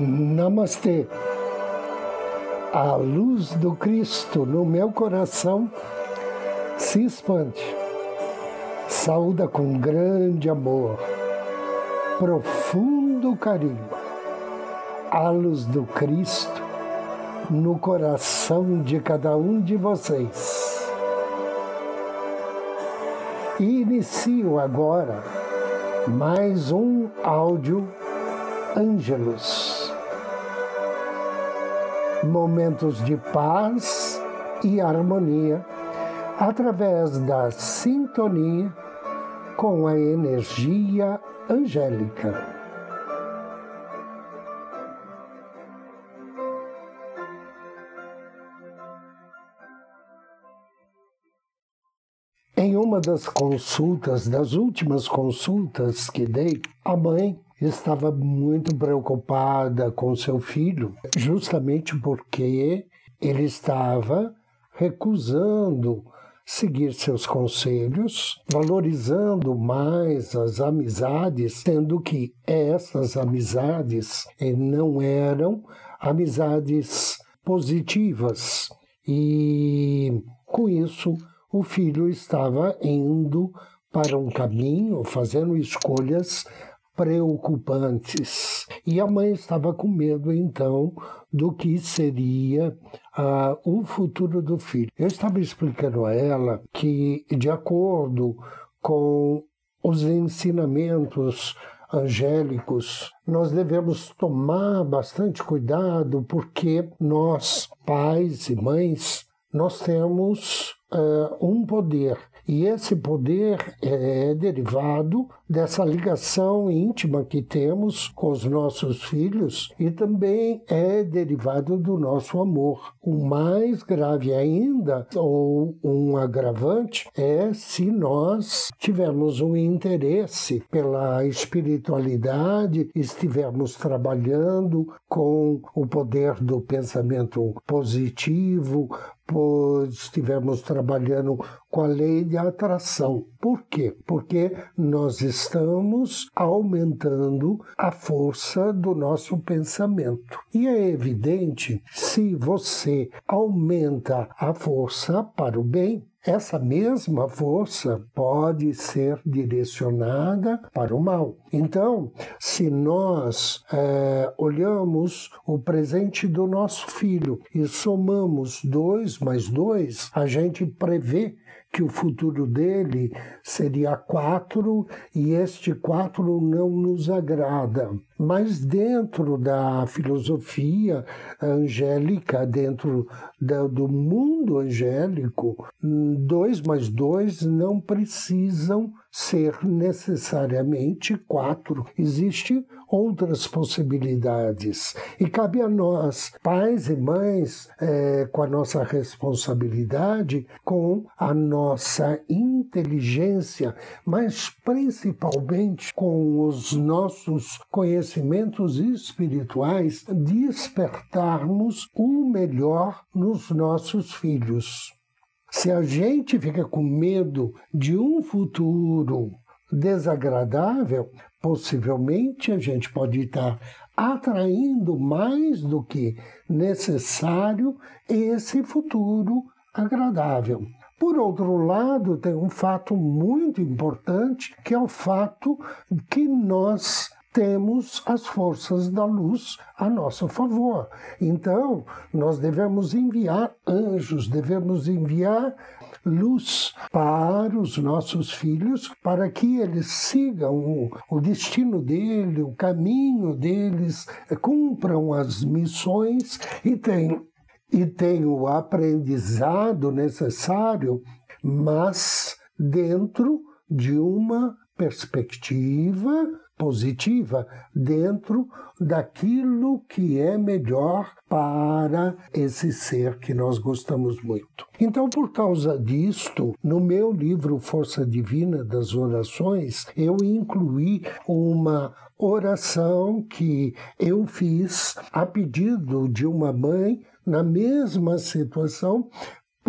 Namastê. A luz do Cristo no meu coração se expande. Saúda com grande amor, profundo carinho. A luz do Cristo no coração de cada um de vocês. E inicio agora mais um áudio Ângelos. Momentos de paz e harmonia através da sintonia com a energia angélica. Em uma das consultas, das últimas consultas que dei, a mãe estava muito preocupada com seu filho, justamente porque ele estava recusando seguir seus conselhos, valorizando mais as amizades, sendo que essas amizades não eram amizades positivas. E com isso, o filho estava indo para um caminho, fazendo escolhas preocupantes. E a mãe estava com medo, então, do que seria uh, o futuro do filho. Eu estava explicando a ela que, de acordo com os ensinamentos angélicos, nós devemos tomar bastante cuidado, porque nós, pais e mães, nós temos uh, um poder e esse poder é derivado dessa ligação íntima que temos com os nossos filhos e também é derivado do nosso amor. O mais grave ainda, ou um agravante, é se nós tivermos um interesse pela espiritualidade, estivermos trabalhando com o poder do pensamento positivo, estivermos trabalhando com a lei de atração. Por quê? Porque nós estamos aumentando a força do nosso pensamento. E é evidente, se você aumenta a força para o bem, essa mesma força pode ser direcionada para o mal. Então, se nós é, olhamos o presente do nosso filho e somamos dois mais dois, a gente prevê que o futuro dele seria quatro e este quatro não nos agrada. Mas dentro da filosofia angélica, dentro do mundo angélico, dois mais dois não precisam ser necessariamente quatro. Existem outras possibilidades. E cabe a nós, pais e mães, é, com a nossa responsabilidade, com a nossa inteligência, mas principalmente com os nossos conhecimentos espirituais, despertarmos o melhor nos nossos filhos. Se a gente fica com medo de um futuro desagradável, possivelmente a gente pode estar atraindo mais do que necessário esse futuro agradável. Por outro lado, tem um fato muito importante, que é o fato que nós temos as forças da luz a nosso favor. Então, nós devemos enviar anjos, devemos enviar luz para os nossos filhos, para que eles sigam o, o destino dele, o caminho deles, cumpram as missões e tenham, e tenham o aprendizado necessário, mas dentro de uma perspectiva positiva dentro daquilo que é melhor para esse ser que nós gostamos muito. Então, por causa disto, no meu livro Força Divina das Orações, eu incluí uma oração que eu fiz a pedido de uma mãe na mesma situação,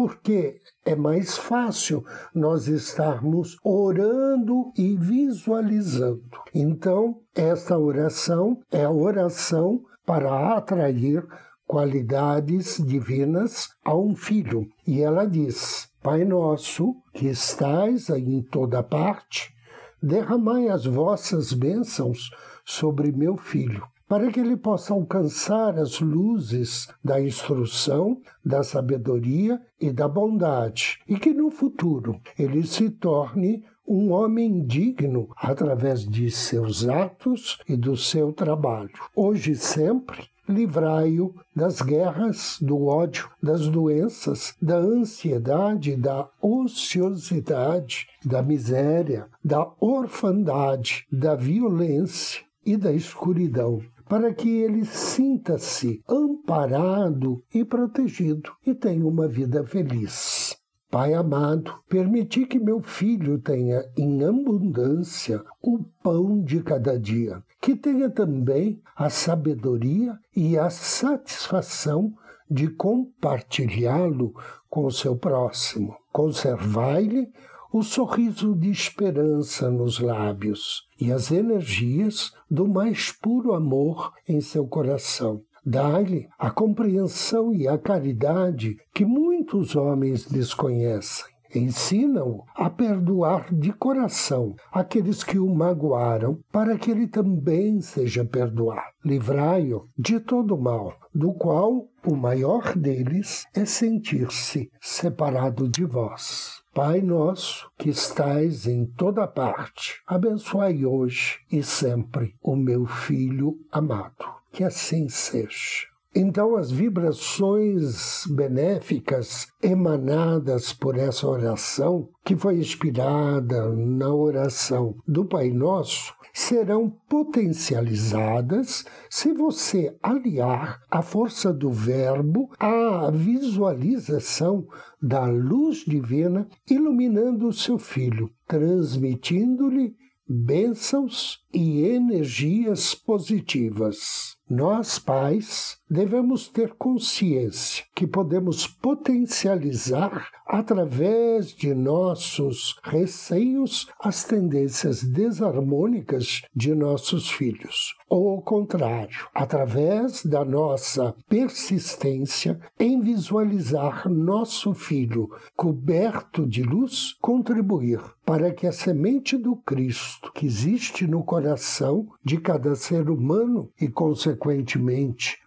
porque é mais fácil nós estarmos orando e visualizando. Então, esta oração é a oração para atrair qualidades divinas a um filho. E ela diz: Pai nosso, que estais em toda parte, derramai as vossas bênçãos sobre meu filho, para que ele possa alcançar as luzes da instrução, da sabedoria e da bondade, e que no futuro ele se torne um homem digno através de seus atos e do seu trabalho. Hoje e sempre, livrai-o das guerras, do ódio, das doenças, da ansiedade, da ociosidade, da miséria, da orfandade, da violência e da escuridão, para que ele sinta-se amparado e protegido e tenha uma vida feliz. Pai amado, permiti que meu filho tenha em abundância o pão de cada dia, que tenha também a sabedoria e a satisfação de compartilhá-lo com o seu próximo. Conservai-lhe o sorriso de esperança nos lábios e as energias do mais puro amor em seu coração Dá-lhe a compreensão e a caridade que muitos homens desconhecem. Ensina-o a perdoar de coração aqueles que o magoaram, para que ele também seja perdoado. Livrai-o de todo mal, do qual o maior deles é sentir-se separado de vós. Pai nosso, que estais em toda parte, abençoai hoje e sempre o meu filho amado que assim seja. Então, as vibrações benéficas emanadas por essa oração, que foi inspirada na oração do Pai Nosso, serão potencializadas se você aliar a força do verbo à visualização da luz divina iluminando o seu filho, transmitindo-lhe bênçãos e energias positivas. Nós, pais, devemos ter consciência que podemos potencializar através de nossos receios as tendências desarmônicas de nossos filhos. Ou ao contrário, através da nossa persistência em visualizar nosso filho coberto de luz, contribuir para que a semente do Cristo que existe no coração de cada ser humano e, consequentemente,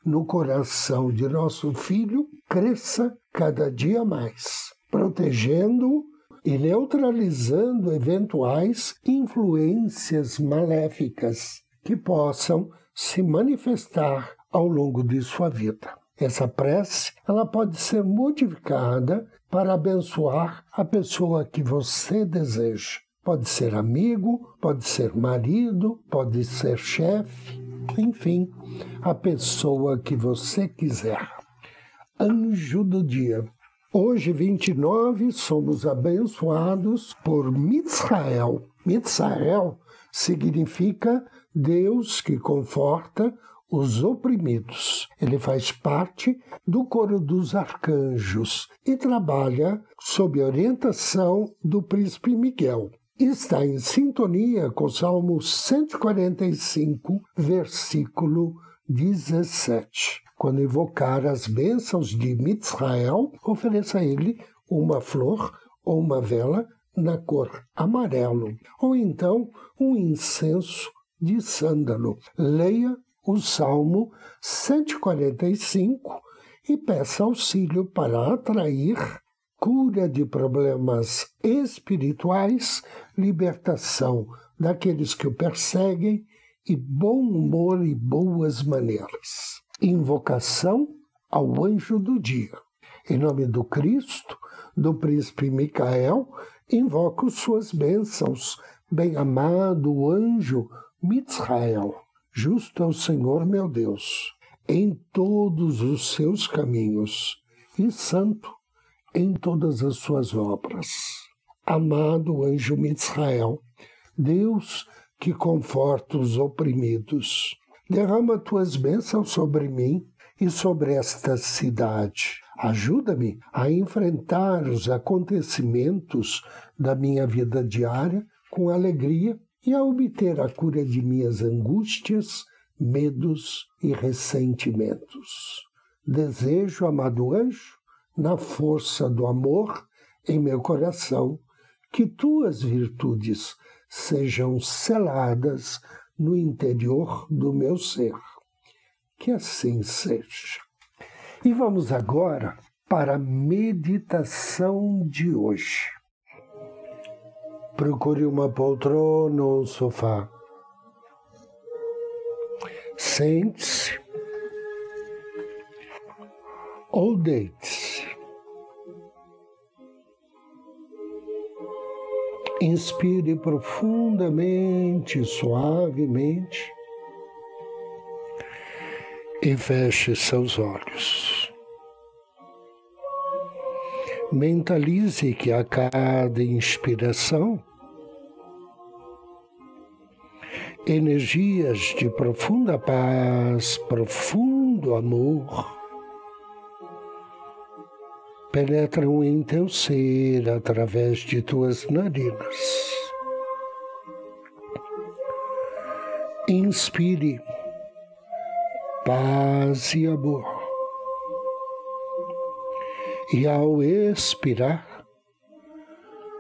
no coração de nosso filho, cresça cada dia mais, protegendo e neutralizando eventuais influências maléficas que possam se manifestar ao longo de sua vida. Essa prece, ela pode ser modificada para abençoar a pessoa que você deseja. Pode ser amigo, pode ser marido, pode ser chefe, enfim, a pessoa que você quiser. Anjo do dia. Hoje, 29, somos abençoados por Mitzrael. Mitzrael significa Deus que conforta os oprimidos. Ele faz parte do coro dos arcanjos e trabalha sob orientação do príncipe Miguel está em sintonia com o Salmo 145, versículo 17. Quando invocar as bênçãos de Mitzrael, ofereça a ele uma flor ou uma vela na cor amarelo, ou então um incenso de sândalo. Leia o Salmo 145 e peça auxílio para atrair cura de problemas espirituais, libertação daqueles que o perseguem e bom humor e boas maneiras. Invocação ao anjo do dia. Em nome do Cristo, do príncipe Micael, invoco suas bênçãos, bem-amado anjo Mitzrael. Justo é o Senhor meu Deus, em todos os seus caminhos, e santo em todas as suas obras. Amado anjo Mitzrael, Deus que conforta os oprimidos, derrama tuas bênçãos sobre mim e sobre esta cidade. Ajuda-me a enfrentar os acontecimentos da minha vida diária com alegria e a obter a cura de minhas angústias, medos e ressentimentos. Desejo, amado anjo, na força do amor em meu coração, que tuas virtudes sejam seladas no interior do meu ser. Que assim seja. E vamos agora para a meditação de hoje. Procure uma poltrona ou um sofá. Sente-se ou deite-se. Inspire profundamente, suavemente e feche seus olhos. Mentalize que a cada inspiração, energias de profunda paz, profundo amor, penetram em teu ser através de tuas narinas. Inspire paz e amor. E ao expirar,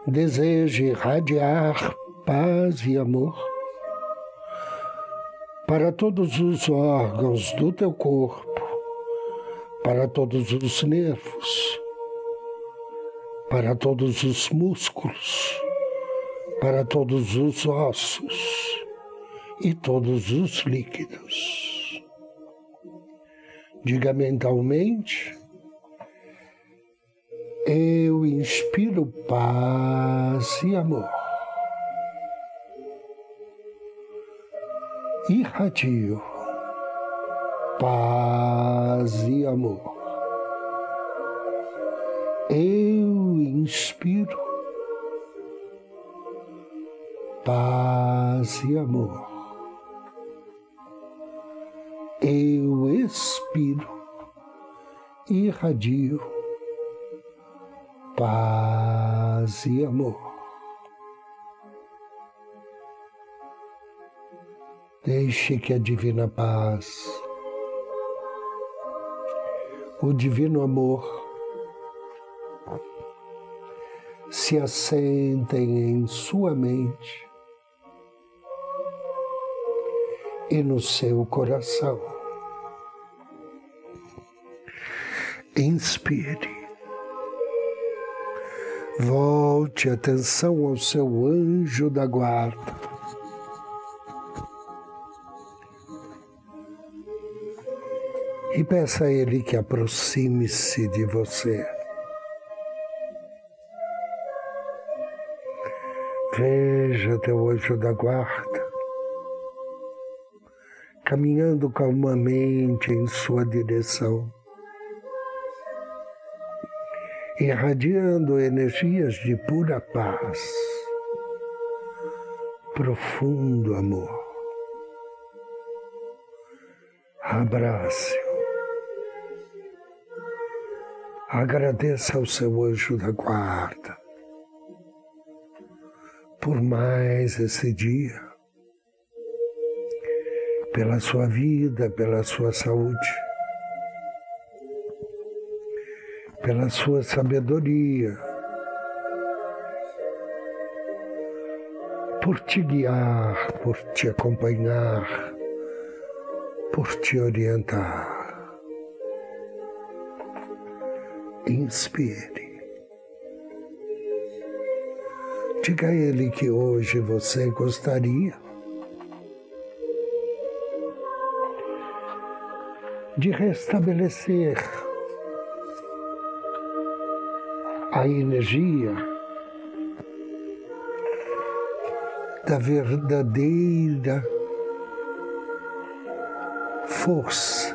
deseje irradiar paz e amor para todos os órgãos do teu corpo, para todos os nervos, para todos os músculos, para todos os ossos e todos os líquidos. Diga mentalmente: Eu inspiro paz e amor. Irradio paz e amor. Eu inspiro paz e amor. Eu expiro, irradio paz e amor. Deixe que a divina paz, o divino amor, se assentem em sua mente e no seu coração. Inspire. Volte atenção ao seu anjo da guarda. E peça a ele que aproxime-se de você. Veja teu anjo da guarda caminhando calmamente em sua direção, irradiando energias de pura paz, profundo amor. Abrace-o. Agradeça ao seu anjo da guarda por mais esse dia, pela sua vida, pela sua saúde, pela sua sabedoria, por te guiar, por te acompanhar, por te orientar. Inspire. Diga a Ele que hoje você gostaria de restabelecer a energia da verdadeira força,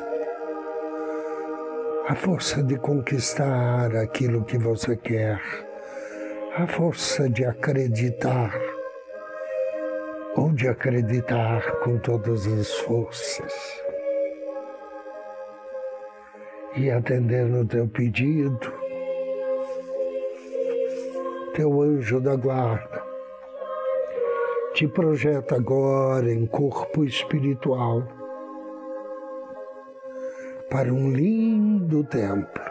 a força de conquistar aquilo que você quer a força de acreditar, ou de acreditar com todas as forças. E atender no teu pedido, teu anjo da guarda te projeta agora em corpo espiritual para um lindo templo.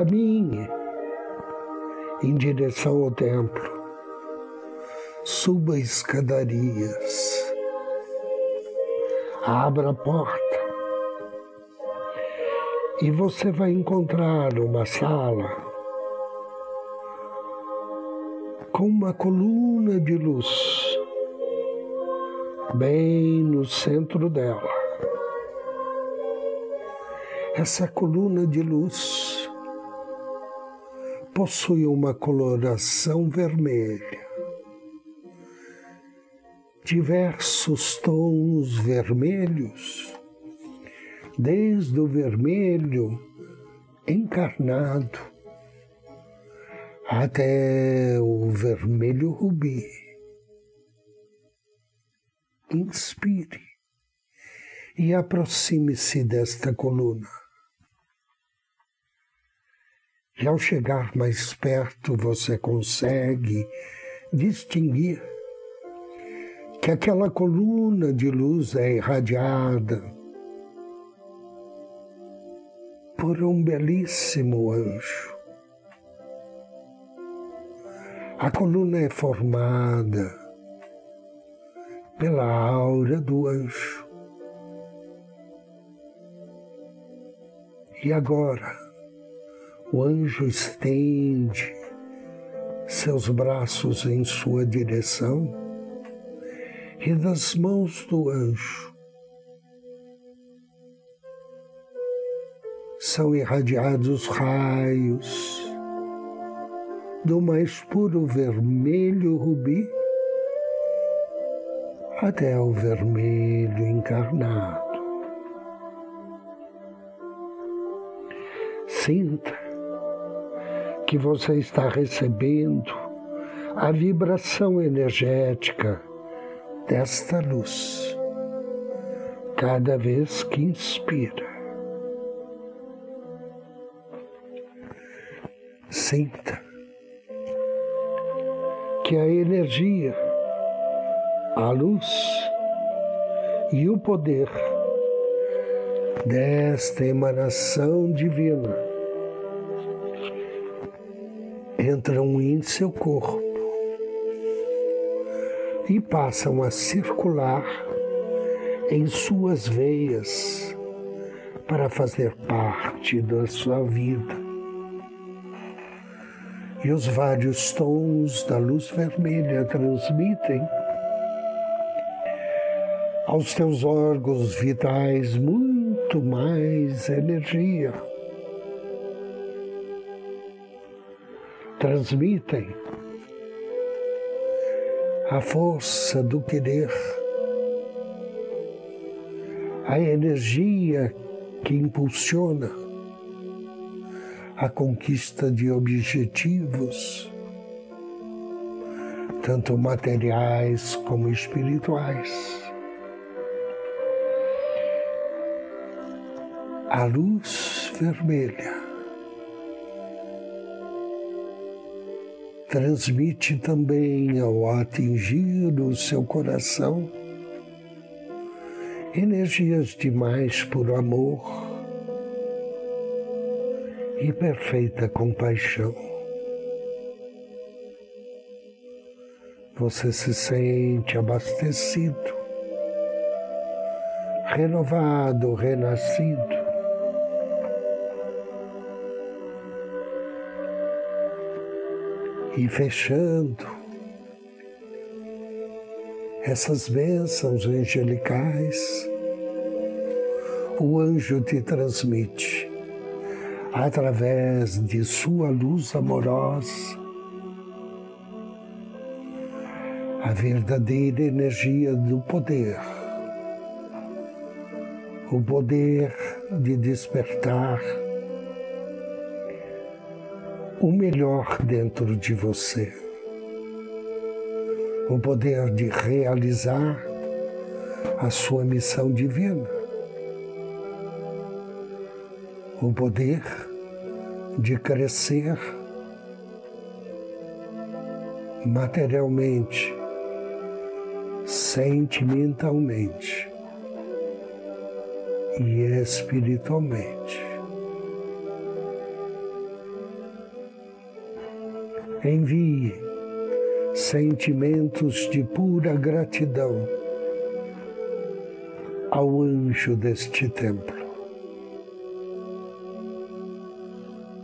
Caminhe em direção ao templo. Suba escadarias. Abra a porta. E você vai encontrar uma sala com uma coluna de luz bem no centro dela. Essa coluna de luz possui uma coloração vermelha. Diversos tons vermelhos, desde o vermelho encarnado até o vermelho rubi inspire e aproxime-se desta coluna. E ao chegar mais perto, você consegue distinguir que aquela coluna de luz é irradiada por um belíssimo anjo. A coluna é formada pela aura do anjo. E agora, o anjo estende seus braços em sua direção e das mãos do anjo são irradiados raios do mais puro vermelho rubi até o vermelho encarnado. Sinta que você está recebendo a vibração energética desta luz cada vez que inspira. Sinta que a energia a luz e o poder desta emanação divina entram em seu corpo e passam a circular em suas veias para fazer parte da sua vida. E os vários tons da luz vermelha transmitem aos teus órgãos vitais muito mais energia. Transmitem a força do querer, a energia que impulsiona a conquista de objetivos, tanto materiais como espirituais. a luz vermelha transmite também ao atingir o seu coração energias demais por amor e perfeita compaixão. Você se sente abastecido, renovado, renascido e fechando essas bênçãos angelicais, o anjo te transmite através de sua luz amorosa a verdadeira energia do poder, o poder de despertar o melhor dentro de você. O poder de realizar a sua missão divina. O poder de crescer materialmente, sentimentalmente e espiritualmente. Envie sentimentos de pura gratidão ao anjo deste templo.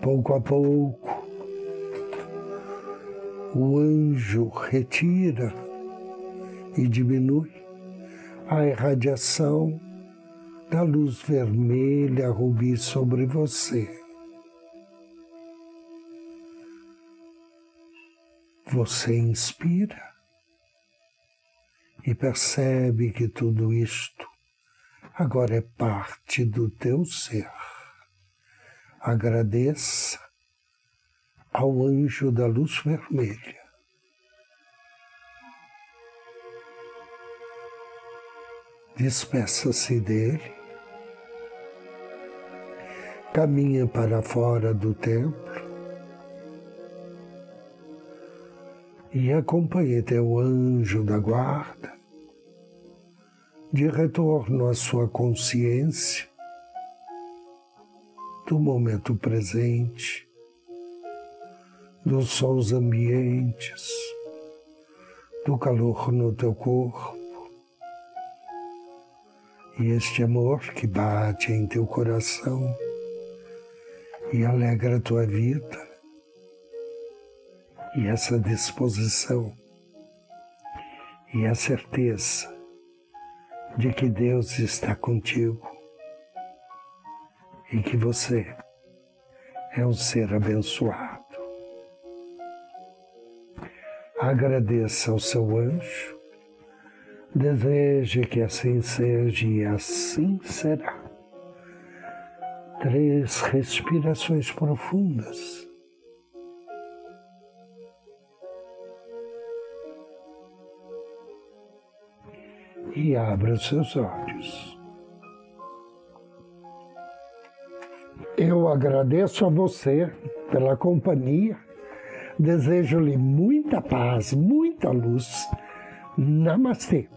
Pouco a pouco, o anjo retira e diminui a irradiação da luz vermelha rubi sobre você. Você inspira e percebe que tudo isto agora é parte do teu ser. Agradeça ao anjo da luz vermelha. Despeça-se dele, caminha para fora do templo e acompanhe teu anjo da guarda. De retorno à sua consciência do momento presente, dos sons ambientes, do calor no teu corpo. E este amor que bate em teu coração e alegra a tua vida e essa disposição e a certeza de que Deus está contigo e que você é um ser abençoado. Agradeça ao seu anjo, deseje que assim seja e assim será. Três respirações profundas. E abra seus olhos. Eu agradeço a você pela companhia, desejo-lhe muita paz, muita luz. Namastê.